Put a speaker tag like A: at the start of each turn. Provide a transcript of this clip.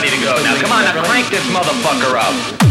A: ready to go. Now, come on, now crank this motherfucker up.